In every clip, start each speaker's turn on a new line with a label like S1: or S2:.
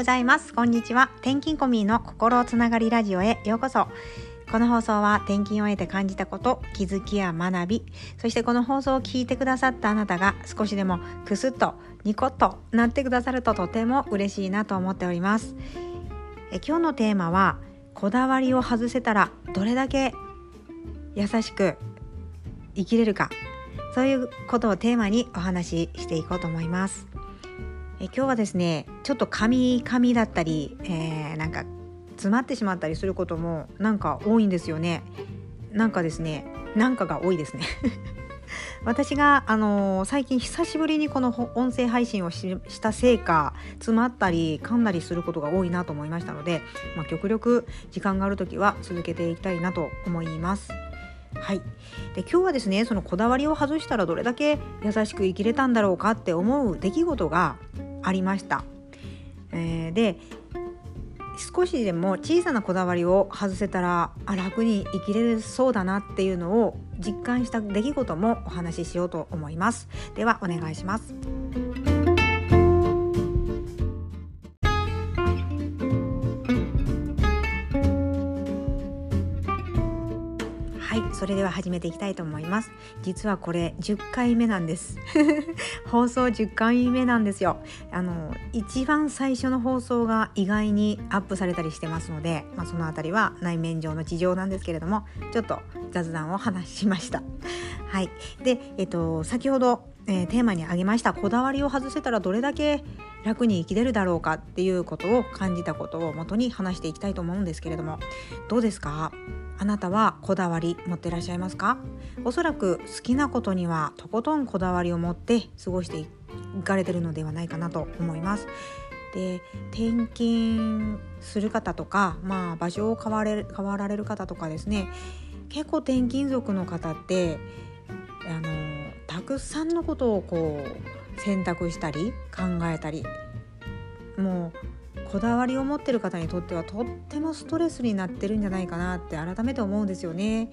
S1: ございます。こんにちは。転勤コミーの心つながりラジオへようこそ。この放送は転勤を得て感じたこと気づきや学びそしてこの放送を聞いてくださったあなたが少しでもクスッとニコッとなってくださるととても嬉しいなと思っております。え今日のテーマはこだわりを外せたらどれだけ優しく生きれるか。そういうことをテーマにお話ししていこうと思います。え今日はですねちょっと紙紙だったり、えー、なんか詰まってしまったりすることもなんか多いんですよね。なんかですねなんかが多いですね。私が、あのー、最近久しぶりにこの音声配信をしたせいか詰まったり噛んだりすることが多いなと思いましたので、まあ、極力時間がある時は続けていきたいなと思います。はい、で今日はですねそのこだわりを外したらどれだけ優しく生きれたんだろうかって思う出来事がありました。えー、で少しでも小さなこだわりを外せたらあ楽に生きれそうだなっていうのを実感した出来事もお話ししようと思いますではお願いしますそれでは始めていきたいと思います。実はこれ10回目なんです。放送10回目なんですよ。あの一番最初の放送が意外にアップされたりしてますので、まあ、その辺りは内面上の事情なんですけれどもちょっと雑談を話しました。はい。でえっと先ほどえー、テーマに挙げましたこだわりを外せたらどれだけ楽に生きれるだろうかっていうことを感じたことを元に話していきたいと思うんですけれどもどうですか？あなたはこだわり持ってらっしゃいますか？おそらく好きなことにはとことんこだわりを持って過ごしていかれてるのではないかなと思います。で転勤する方とか、まあ、場所を変われ変わられる方とかですね結構転勤族の方ってあのたくさんのことをこう選択したり考えたりもうこだわりを持ってる方にとってはとってもストレスになってるんじゃないかなって改めて思うんですよね。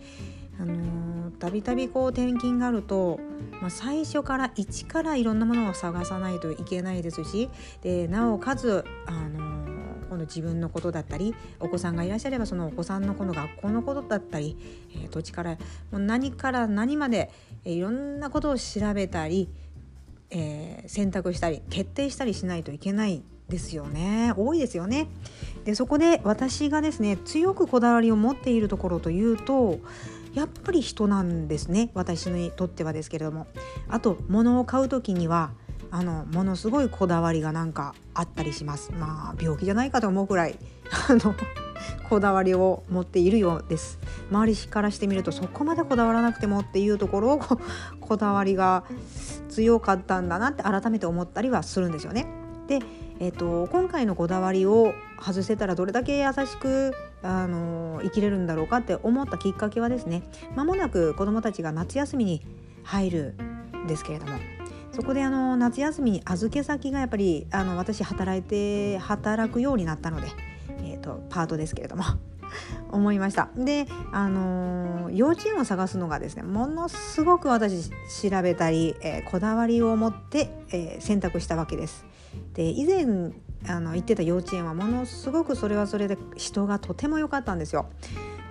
S1: あのたびたびこう転勤があると、まあ、最初から一からいろんなものを探さないといけないですしでなおかつ、あの今度自分のことだったりお子さんがいらっしゃればそのお子さんのこの学校のことだったり、えー、土地からもう何から何まで、え、いろんなことを調べたり、えー、選択したり決定したりしないといけないですよね。多いですよね。でそこで私がですね強くこだわりを持っているところというとやっぱり人なんですね。私にとってはですけれども。あと物を買う時にはあのものすごいこだわりがなんかあったりします。まあ病気じゃないかと思うくらいあのこだわりを持っているようです。周りからしてみるとそこまでこだわらなくてもっていうところをこだわりが強かったんだなって改めて思ったりはするんですよね。でえーと、今回のこだわりを外せたらどれだけ優しくあの生きれるんだろうかって思ったきっかけはですね間もなく子どもたちが夏休みに入るんですけれどもそこであの夏休みに預け先がやっぱりあの私働いて働くようになったので、えーと、パートですけれども。思いましたであの幼稚園を探すのがですねものすごく私調べたり、えー、こだわりを持って、えー、選択したわけです。で以前あの行ってた幼稚園はものすごくそれはそれで人がとても良かったんですよ。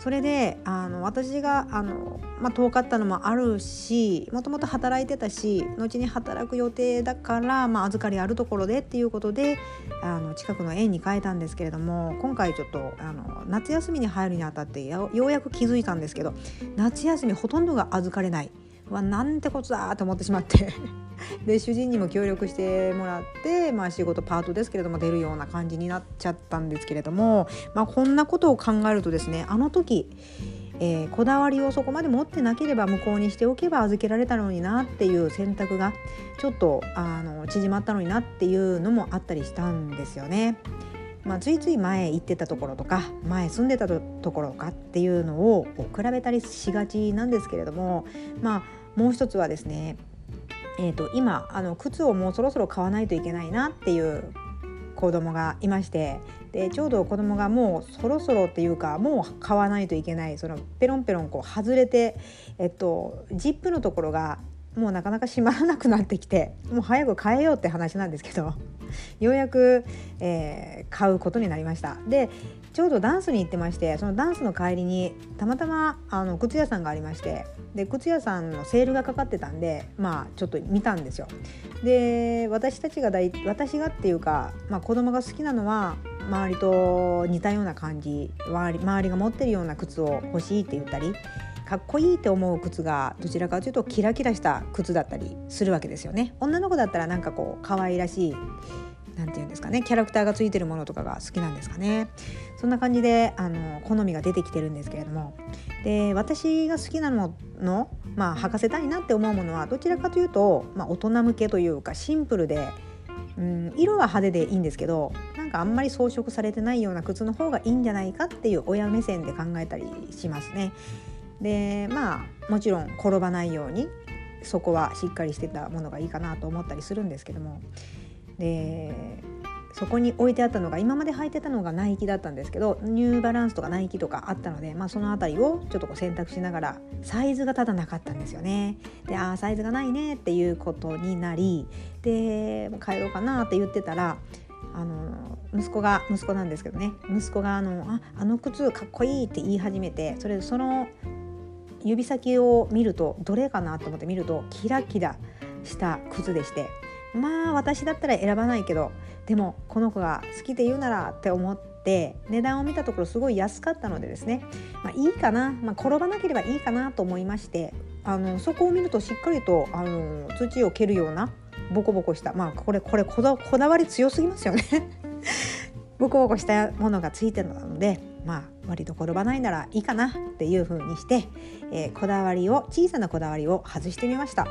S1: それであの私があの、まあ、遠かったのもあるしもともと働いてたし後に働く予定だから、まあ、預かりあるところでっていうことであの近くの園に変えたんですけれども今回ちょっとあの夏休みに入るにあたってようやく気づいたんですけど夏休みほとんどが預かれない。わなんてことだと思ってしまってで主人にも協力してもらって、まあ、仕事パートですけれども出るような感じになっちゃったんですけれども、まあ、こんなことを考えるとですねあの時えー、こだわりをそこまで持ってなければ無効にしておけば預けられたのになっていう選択がちょっとあの縮まったのになっていうのもあったりしたんですよね。まあ、ついつい前行ってたところとか前住んでたところかっていうのを比べたりしがちなんですけれどもまあもう一つはですね、えーと、今あの靴をもうそろそろ買わないといけないなっていう子供がいましてでちょうど子供がもうそろそろっていうかもう買わないといけないそのペロンペロンこう外れて、えっと、ジップのところがもうなかなか閉まらなくなってきてもう早く変えようって話なんですけどようやく、えー、買うことになりました。でちょうどダンスに行ってましてそのダンスの帰りにたまたまあの靴屋さんがありましてで靴屋さんのセールがかかってたんでまあちょっと見たんですよ。で私たちが大私がっていうか、まあ、子供が好きなのは周りと似たような感じ周り周りが持ってるような靴を欲しいって言ったりかっこいいって思う靴がどちらかというとキラキラした靴だったりするわけですよね。女の子だったらなんかこう可愛らしい何て言うんですかねキャラクターがついてるものとかが好きなんですかね。そんな感じであの好みが出てきてるんですけれども。で私が好きなののまあ履かせたいなって思うものはどちらかというと、まあ、大人向けというかシンプルでうん、色は派手でいいんですけどなんかあんまり装飾されてないような靴の方がいいんじゃないかっていう親目線で考えたりしますね。でまあもちろん転ばないようにそこはしっかりしてたものがいいかなと思ったりするんですけども。でそこに置いてあったのが今まで履いてたのがナイキだったんですけどニューバランスとかナイキとかあったので、まあ、その辺りをちょっとこう選択しながらサイズがただなかったんですよね。でああサイズがないねっていうことになりで帰ろうかなって言ってたらあの息子が息子なんですけどね息子があのああの靴かっこいいって言い始めてそれその指先を見るとどれかなと思って見るとキラキラした靴でしてまあ私だったら選ばないけどでもこの子が好きで言うならって思って値段を見たところすごい安かったのでですね、まあ、いいかな、まあ、転ばなければいいかなと思いましてあのそこを見るとしっかりとあの土を蹴るようなボコボコしたまあこれこれこだこだわり強すぎますよね。ボコボコしたものがついてるのでまあ割と転ばないならいいかなっていう風にして、えー、こだわりを小さなこだわりを外してみました。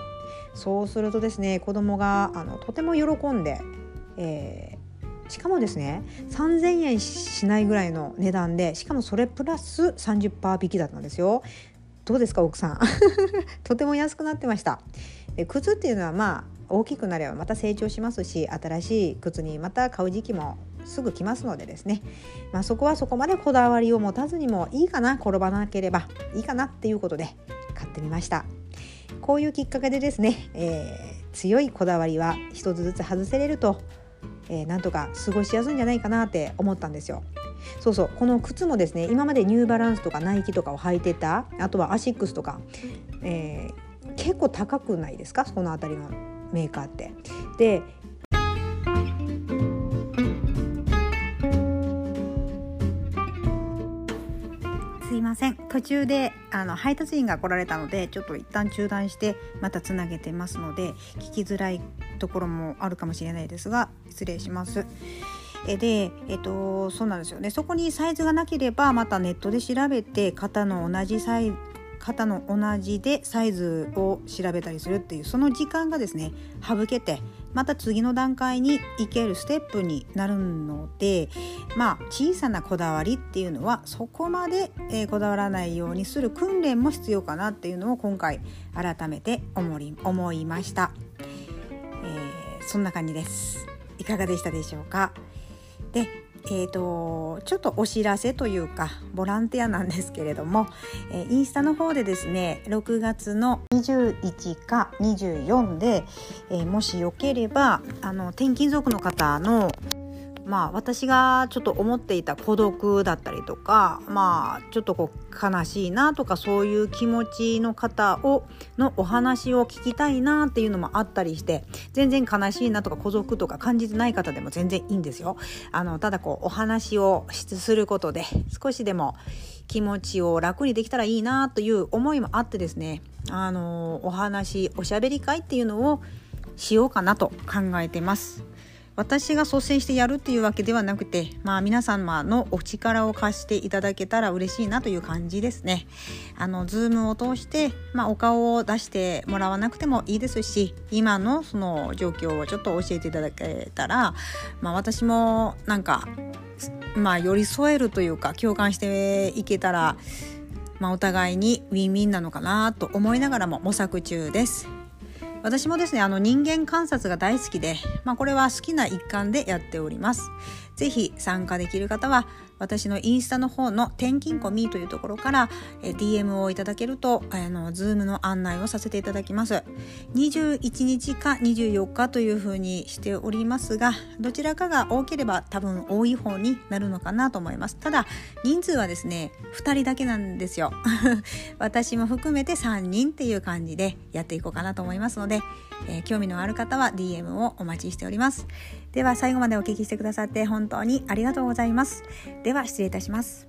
S1: そうするとですね子供があのとても喜んで、えー、しかもですね3,000円しないぐらいの値段でしかもそれプラス30%引きだったんですよ。どうですか奥さん。とても安くなってました。で靴っていうのはまあ大きくなればまた成長しますし新しい靴にまた買う時期もすぐ来ますのでですね、まあ、そこはそこまでこだわりを持たずにもいいかな転ばなければいいかなっていうことで買ってみました。こういうきっかけでですね、えー、強いこだわりは一つずつ外せれると、えー、なんとか過ごしやすいんじゃないかなって思ったんですよそうそうこの靴もですね今までニューバランスとかナイキとかを履いてたあとはアシックスとか、えー、結構高くないですか？その辺りのメーカーって。ですいません途中であの配達員が来られたのでちょっと一旦中断してまたつなげてますので聞きづらいところもあるかもしれないですが失礼します。で、えっと、そうなんですよねそこにサイズがなければまたネットで調べて型の同じサイズ型の同じでサイズを調べたりするっていうその時間がですね省けてまた次の段階に行けるステップになるのでまあ小さなこだわりっていうのはそこまで、え、こだわらないようにする訓練も必要かなっていうのを今回改めて思い思いました、えー、そんな感じです。いかがでしたでしょうか？でえーと、ちょっとお知らせというかボランティアなんですけれども、えー、インスタの方でですね6月の21か24で、えー、もしよければあの転勤族の方のまあ私がちょっと思っていた孤独だったりとかまあちょっとこう悲しいなとかそういう気持ちの方をのお話を聞きたいなっていうのもあったりして全然悲しいなとか孤独とか感じてない方でも全然いいんですよ。あのただこうお話をすることで少しでも気持ちを楽にできたらいいなという思いもあってですねあのお話おしゃべり会っていうのをしようかなと考えてます。私が率先してやるっていうわけではなくて、まあ、皆様のお力を貸していただけたら嬉しいなという感じですね。あの、ズームを通して、まあ、お顔を出してもらわなくてもいいですし、今のその状況をちょっと教えていただけたら、まあ、私もなんか、まあ、寄り添えるというか、共感していけたら、まあ、お互いにウィンウィンなのかなと思いながらも模索中です。私もですねあの人間観察が大好きで、まあ、これは好きな一環でやっております。ぜひ参加できる方は私のインスタの方の転勤コミというところから DM をいただけるとあの Zoom の案内をさせていただきます。21日か24日というふうにしておりますがどちらかが多ければ多分多い方になるのかなと思います。ただ人数はですね2人だけなんですよ。私も含めて3人っていう感じでやっていこうかなと思いますので、えー、興味のある方は DM をお待ちしております。では最後までお聞きしてくださって本当にありがとうございます。では失礼いたします。